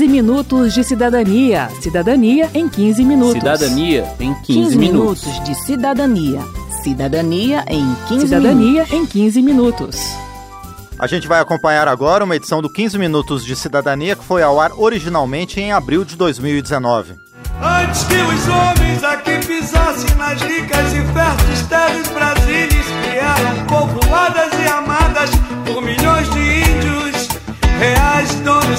15 minutos de cidadania. Cidadania em 15 minutos. Cidadania em 15, 15 minutos. minutos de cidadania. Cidadania em 15 Cidadania minutos. em 15 minutos. A gente vai acompanhar agora uma edição do 15 Minutos de Cidadania que foi ao ar originalmente em abril de 2019. Antes que os homens aqui pisassem nas ricas e férteis terras brasileiras que eram povoadas e amadas por milhões de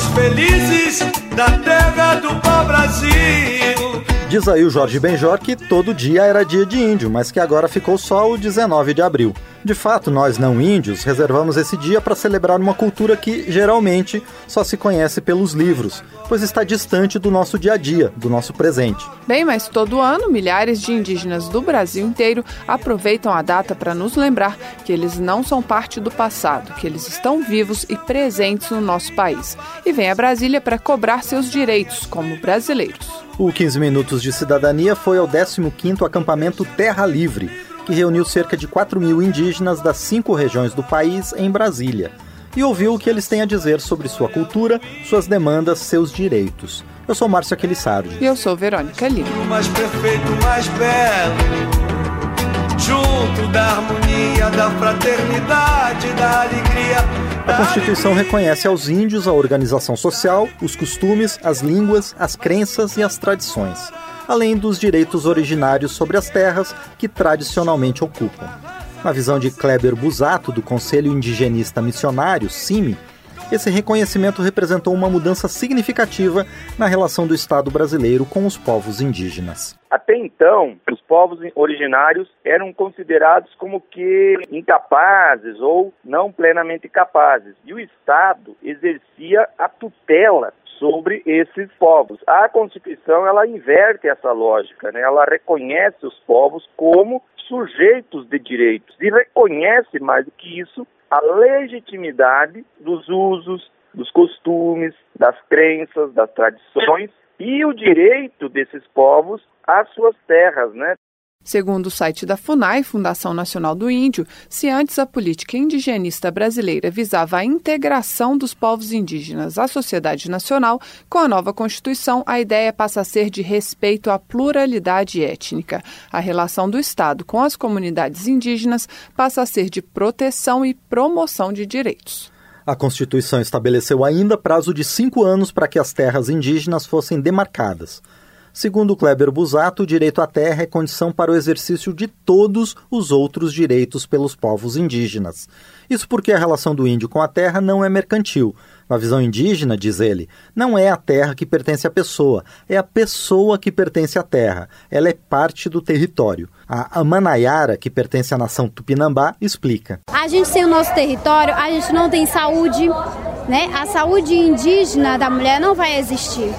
felizes da terra do pau-brasil. Diz aí o Jorge Benjor que todo dia era dia de índio, mas que agora ficou só o 19 de abril. De fato, nós não índios reservamos esse dia para celebrar uma cultura que geralmente só se conhece pelos livros, pois está distante do nosso dia a dia, do nosso presente. Bem, mas todo ano milhares de indígenas do Brasil inteiro aproveitam a data para nos lembrar que eles não são parte do passado, que eles estão vivos e presentes no nosso país. E vêm a Brasília para cobrar seus direitos como brasileiros. O 15 Minutos de Cidadania foi ao 15º acampamento Terra Livre, que reuniu cerca de 4 mil indígenas das cinco regiões do país em Brasília e ouviu o que eles têm a dizer sobre sua cultura, suas demandas, seus direitos. Eu sou Márcio Aquilissardi. E eu sou Verônica Lima. O mais perfeito, mais belo, junto da harmonia, da fraternidade, da alegria. A Constituição reconhece aos índios a organização social, os costumes, as línguas, as crenças e as tradições, além dos direitos originários sobre as terras que tradicionalmente ocupam. Na visão de Kleber Busato, do Conselho Indigenista Missionário, CIMI, esse reconhecimento representou uma mudança significativa na relação do Estado brasileiro com os povos indígenas. Até então, os povos originários eram considerados como que incapazes ou não plenamente capazes. E o Estado exercia a tutela sobre esses povos. A Constituição ela inverte essa lógica, né? Ela reconhece os povos como sujeitos de direitos e reconhece mais do que isso a legitimidade dos usos, dos costumes, das crenças, das tradições e o direito desses povos às suas terras, né? Segundo o site da FUNAI, Fundação Nacional do Índio, se antes a política indigenista brasileira visava a integração dos povos indígenas à sociedade nacional, com a nova Constituição a ideia passa a ser de respeito à pluralidade étnica. A relação do Estado com as comunidades indígenas passa a ser de proteção e promoção de direitos. A Constituição estabeleceu ainda prazo de cinco anos para que as terras indígenas fossem demarcadas. Segundo Kleber Busato, o direito à terra é condição para o exercício de todos os outros direitos pelos povos indígenas. Isso porque a relação do índio com a terra não é mercantil. Na visão indígena, diz ele, não é a terra que pertence à pessoa, é a pessoa que pertence à terra. Ela é parte do território. A Amanaiara, que pertence à nação Tupinambá, explica. A gente sem o nosso território, a gente não tem saúde, né? A saúde indígena da mulher não vai existir.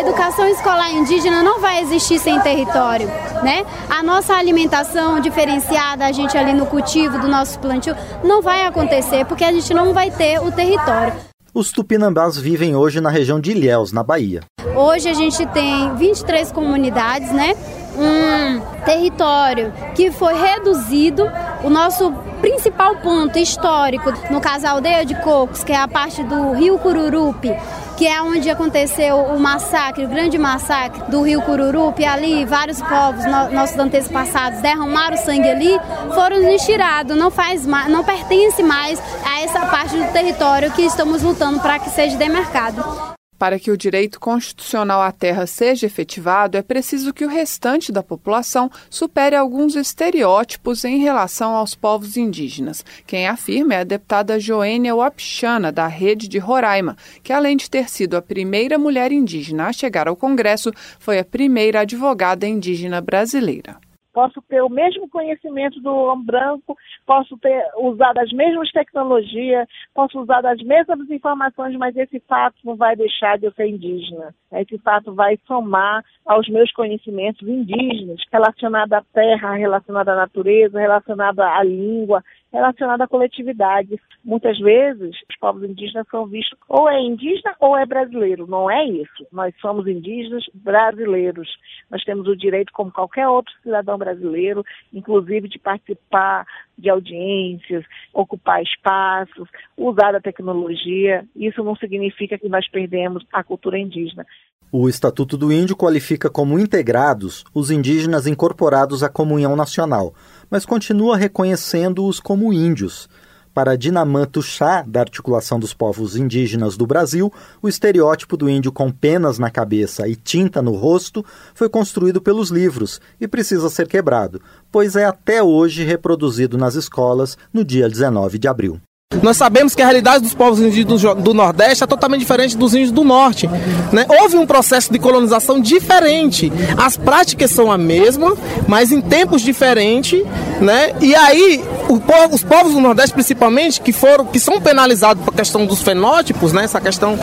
A educação escolar indígena não vai existir sem território, né? A nossa alimentação diferenciada, a gente ali no cultivo do nosso plantio, não vai acontecer porque a gente não vai ter o território. Os tupinambás vivem hoje na região de Ilhéus, na Bahia. Hoje a gente tem 23 comunidades, né? Um território que foi reduzido. O nosso principal ponto histórico, no caso a aldeia de Cocos, que é a parte do Rio Cururupi, que é onde aconteceu o massacre, o grande massacre do Rio Cururupi, ali vários povos, no, nossos antepassados derramaram sangue ali, foram nos tirados, não faz mais, não pertence mais a essa parte do território que estamos lutando para que seja demarcado. Para que o direito constitucional à terra seja efetivado, é preciso que o restante da população supere alguns estereótipos em relação aos povos indígenas. Quem afirma é a deputada Joênia Wapichana, da Rede de Roraima, que além de ter sido a primeira mulher indígena a chegar ao Congresso, foi a primeira advogada indígena brasileira posso ter o mesmo conhecimento do homem branco, posso ter usado as mesmas tecnologias, posso usar as mesmas informações, mas esse fato não vai deixar de eu ser indígena. Esse fato vai somar aos meus conhecimentos indígenas, relacionado à terra, relacionado à natureza, relacionado à língua, relacionado à coletividade. Muitas vezes, os povos indígenas são vistos ou é indígena ou é brasileiro. Não é isso. Nós somos indígenas brasileiros. Nós temos o direito, como qualquer outro cidadão brasileiro, inclusive de participar de audiências, ocupar espaços, usar a tecnologia. Isso não significa que nós perdemos a cultura indígena. O Estatuto do Índio qualifica como integrados os indígenas incorporados à comunhão nacional, mas continua reconhecendo-os como índios. Para Dinamã Tuxá, da Articulação dos Povos Indígenas do Brasil, o estereótipo do índio com penas na cabeça e tinta no rosto foi construído pelos livros e precisa ser quebrado, pois é até hoje reproduzido nas escolas no dia 19 de abril. Nós sabemos que a realidade dos povos indígenas do, Nordeste é totalmente diferente dos índios do Norte. Né? Houve um processo de colonização diferente. As práticas são a mesma, mas em tempos diferentes. Né? E aí, povo, os povos do Nordeste, principalmente, que foram, que são penalizados por questão dos fenótipos, né? essa questão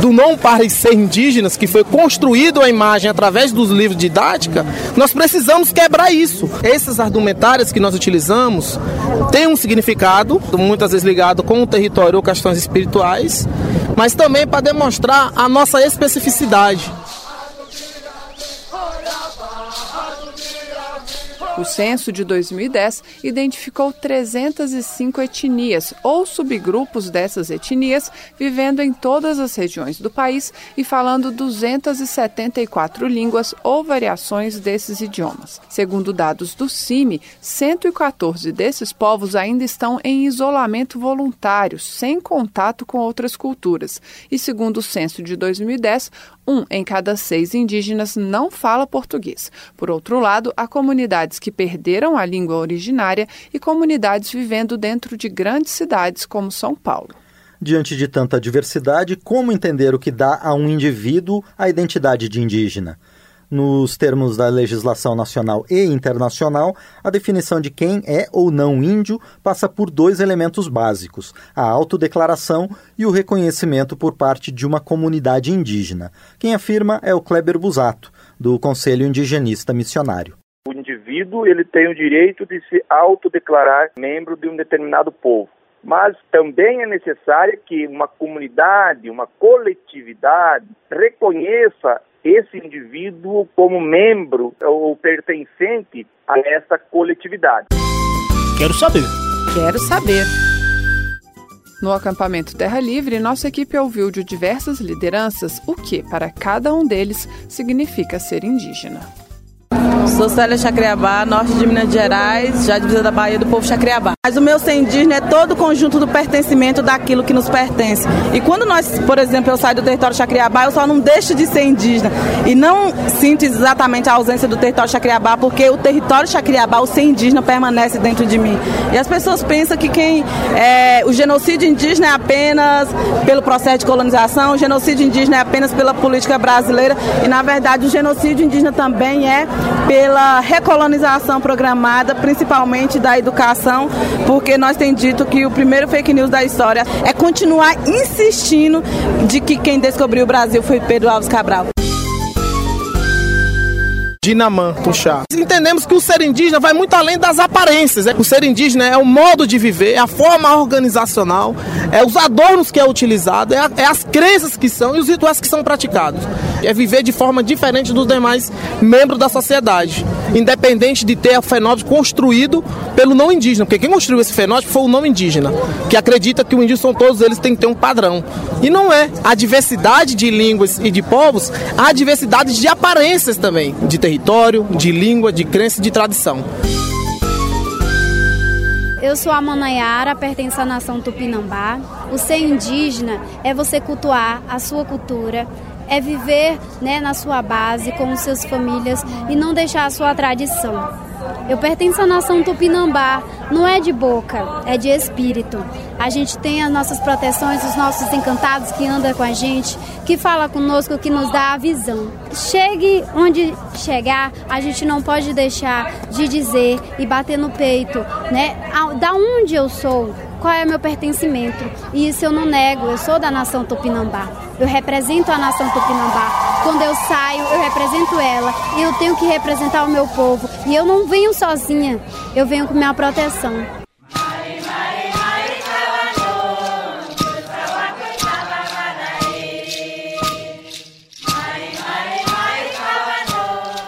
do não parecer indígenas, que foi construído a imagem através dos livros didática, nós precisamos quebrar isso. Esses argumentários que nós utilizamos têm um significado, muitas vezes ligado com o território ou questões espirituais, mas também para demonstrar a nossa especificidade. O censo de 2010 identificou 305 etnias ou subgrupos dessas etnias vivendo em todas as regiões do país e falando 274 línguas ou variações desses idiomas. Segundo dados do CIMI, 114 desses povos ainda estão em isolamento voluntário, sem contato com outras culturas. E segundo o censo de 2010, um em cada seis indígenas não fala português. Por outro lado, há comunidades que perderam a língua originária e comunidades vivendo dentro de grandes cidades como São Paulo. Diante de tanta diversidade, como entender o que dá a um indivíduo a identidade de indígena? Nos termos da legislação nacional e internacional, a definição de quem é ou não índio passa por dois elementos básicos: a autodeclaração e o reconhecimento por parte de uma comunidade indígena. Quem afirma é o Kleber Busato, do Conselho Indigenista Missionário. O indivíduo ele tem o direito de se autodeclarar membro de um determinado povo mas também é necessário que uma comunidade, uma coletividade reconheça esse indivíduo como membro ou pertencente a essa coletividade. Quero saber. Quero saber. No acampamento Terra Livre, nossa equipe ouviu de diversas lideranças o que, para cada um deles, significa ser indígena. Sou Célia Chacriabá, norte de Minas Gerais, já divisa da Bahia do povo Chacriabá. Mas o meu ser indígena é todo o conjunto do pertencimento daquilo que nos pertence. E quando nós, por exemplo, eu saio do território Chacriabá, eu só não deixo de ser indígena. E não sinto exatamente a ausência do território Chacriabá, porque o território Chacriabá, o ser indígena, permanece dentro de mim. E as pessoas pensam que quem é, o genocídio indígena é apenas pelo processo de colonização, o genocídio indígena é apenas pela política brasileira. E na verdade o genocídio indígena também é pela recolonização programada, principalmente da educação, porque nós temos dito que o primeiro fake news da história é continuar insistindo de que quem descobriu o Brasil foi Pedro Alves Cabral. Dinamã, Tuxá. Entendemos que o ser indígena vai muito além das aparências. Né? O ser indígena é o modo de viver, é a forma organizacional, é os adornos que é utilizado, é, a, é as crenças que são e os rituais que são praticados. É viver de forma diferente dos demais membros da sociedade, independente de ter o fenótipo construído pelo não indígena, porque quem construiu esse fenótipo foi o não indígena, que acredita que o indígena são todos eles têm que ter um padrão. E não é. A diversidade de línguas e de povos, há diversidade de aparências também, de ter território, de língua, de crença e de tradição. Eu sou a Manayara, pertenço à nação Tupinambá. O ser indígena é você cultuar a sua cultura, é viver né, na sua base com seus famílias e não deixar a sua tradição. Eu pertenço à nação Tupinambá, não é de boca, é de espírito. A gente tem as nossas proteções, os nossos encantados que andam com a gente, que fala conosco, que nos dá a visão. Chegue onde chegar, a gente não pode deixar de dizer e bater no peito, né? Da onde eu sou, qual é o meu pertencimento. E isso eu não nego, eu sou da nação tupinambá. Eu represento a nação tupinambá. Quando eu saio, eu represento ela. E eu tenho que representar o meu povo. E eu não venho sozinha, eu venho com minha proteção.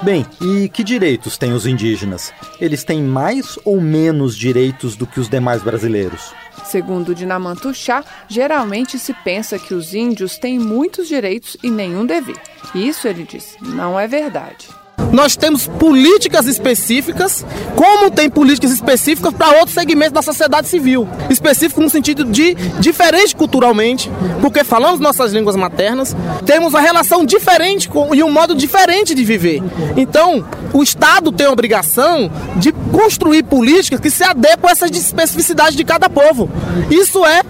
Bem, e que direitos têm os indígenas? Eles têm mais ou menos direitos do que os demais brasileiros? Segundo Dinamanto Chá, geralmente se pensa que os índios têm muitos direitos e nenhum dever. Isso, ele diz, não é verdade nós temos políticas específicas, como tem políticas específicas para outros segmentos da sociedade civil. Específico no sentido de diferente culturalmente, porque falamos nossas línguas maternas, temos uma relação diferente com, e um modo diferente de viver. Então, o Estado tem a obrigação de construir políticas que se adequam a essas especificidades de cada povo. Isso é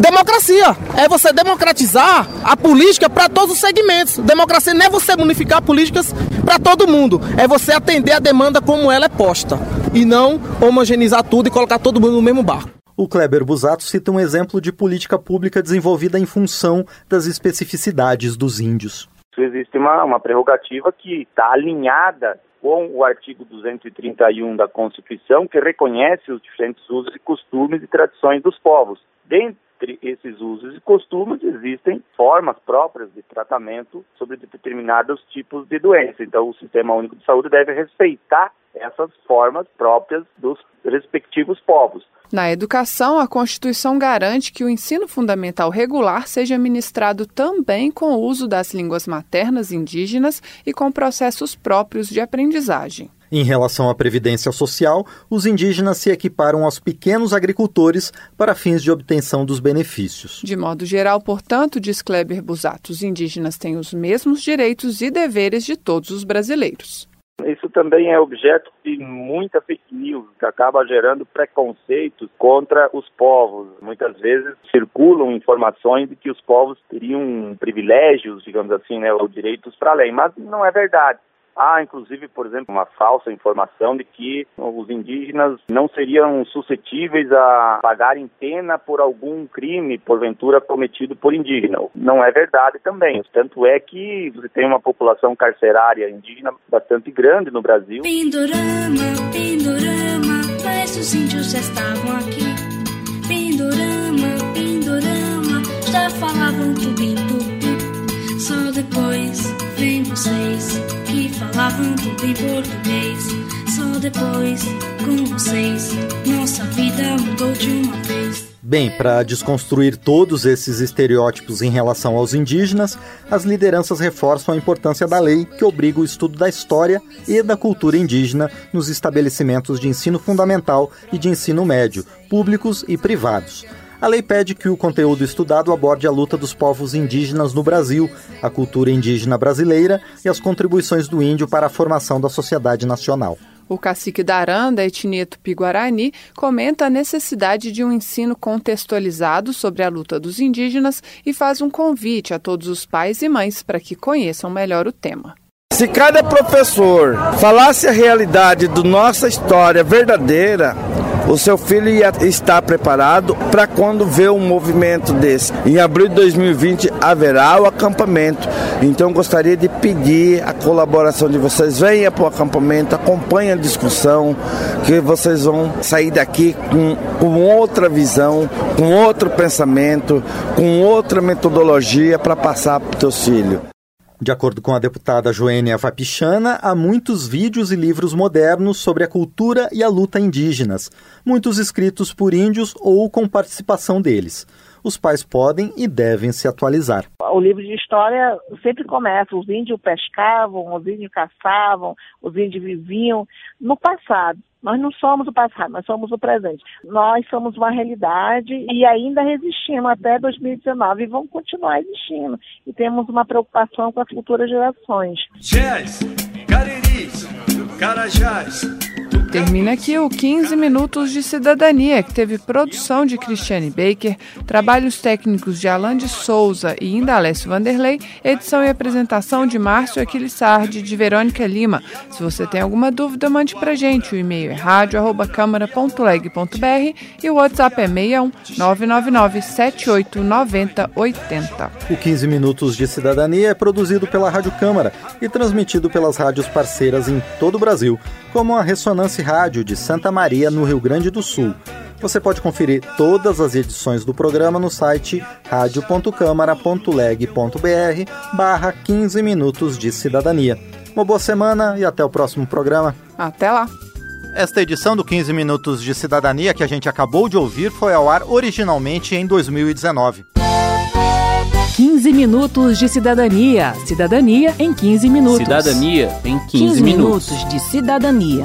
democracia. É você democratizar a política para todos os segmentos. Democracia não é você unificar políticas para todo mundo. É você atender a demanda como ela é posta. E não homogeneizar tudo e colocar todo mundo no mesmo barco. O Kleber Busato cita um exemplo de política pública desenvolvida em função das especificidades dos índios. Existe uma, uma prerrogativa que está alinhada com o artigo 231 da Constituição, que reconhece os diferentes usos e costumes e tradições dos povos. Dentre entre esses usos e costumes existem formas próprias de tratamento sobre determinados tipos de doença. Então, o Sistema Único de Saúde deve respeitar essas formas próprias dos respectivos povos. Na educação, a Constituição garante que o ensino fundamental regular seja ministrado também com o uso das línguas maternas indígenas e com processos próprios de aprendizagem. Em relação à previdência social, os indígenas se equiparam aos pequenos agricultores para fins de obtenção dos benefícios. De modo geral, portanto, diz Kleber Busato, os indígenas têm os mesmos direitos e deveres de todos os brasileiros. Isso também é objeto de muita fake news, que acaba gerando preconceitos contra os povos. Muitas vezes circulam informações de que os povos teriam privilégios, digamos assim, né, ou direitos para além, mas não é verdade. Há, inclusive, por exemplo, uma falsa informação de que os indígenas não seriam suscetíveis a pagarem pena por algum crime, porventura, cometido por indígena. Não é verdade também. Tanto é que você tem uma população carcerária indígena bastante grande no Brasil. Pindorama, Pindorama, mas os índios já estavam aqui. Pindorama, Pindorama, já falavam tudo Só depois vem vocês que falavam tudo em português. Só depois, com vocês, nossa vida mudou de uma vez. Bem, para desconstruir todos esses estereótipos em relação aos indígenas, as lideranças reforçam a importância da lei que obriga o estudo da história e da cultura indígena nos estabelecimentos de ensino fundamental e de ensino médio, públicos e privados. A lei pede que o conteúdo estudado aborde a luta dos povos indígenas no Brasil, a cultura indígena brasileira e as contribuições do índio para a formação da sociedade nacional. O cacique da Aranda, etnia Tupi-Guarani, comenta a necessidade de um ensino contextualizado sobre a luta dos indígenas e faz um convite a todos os pais e mães para que conheçam melhor o tema. Se cada professor falasse a realidade da nossa história verdadeira, o seu filho ia estar preparado para quando vê um movimento desse. Em abril de 2020 haverá o acampamento. Então gostaria de pedir a colaboração de vocês. Venha para o acampamento, acompanhe a discussão, que vocês vão sair daqui com, com outra visão, com outro pensamento, com outra metodologia para passar para os seus filhos. De acordo com a deputada Joênia Vapichana, há muitos vídeos e livros modernos sobre a cultura e a luta indígenas, muitos escritos por índios ou com participação deles. Os pais podem e devem se atualizar. O livro de história sempre começa: os índios pescavam, os índios caçavam, os índios viviam no passado. Nós não somos o passado, nós somos o presente. Nós somos uma realidade e ainda resistimos até 2019 e vamos continuar existindo. E temos uma preocupação com as futuras gerações. Cariris, carajás, Termina aqui o 15 Minutos de Cidadania, que teve produção de Cristiane Baker, trabalhos técnicos de Alan de Souza e Indalécio Vanderlei, edição e apresentação de Márcio Aquilissardi de Verônica Lima. Se você tem alguma dúvida, mande pra gente. O e-mail é rádio.câmara.leg.br e o WhatsApp é 61 999 7890 80. O 15 Minutos de Cidadania é produzido pela Rádio Câmara e transmitido pelas rádios parceiras em todo o Brasil, como a Ressonância Rádio de Santa Maria, no Rio Grande do Sul. Você pode conferir todas as edições do programa no site radio.câmara.leg.br barra 15 minutos de cidadania. Uma boa semana e até o próximo programa. Até lá. Esta edição do 15 Minutos de Cidadania que a gente acabou de ouvir foi ao ar originalmente em 2019. 15 minutos de cidadania. Cidadania em 15 minutos. Cidadania em 15, 15 minutos. minutos de cidadania.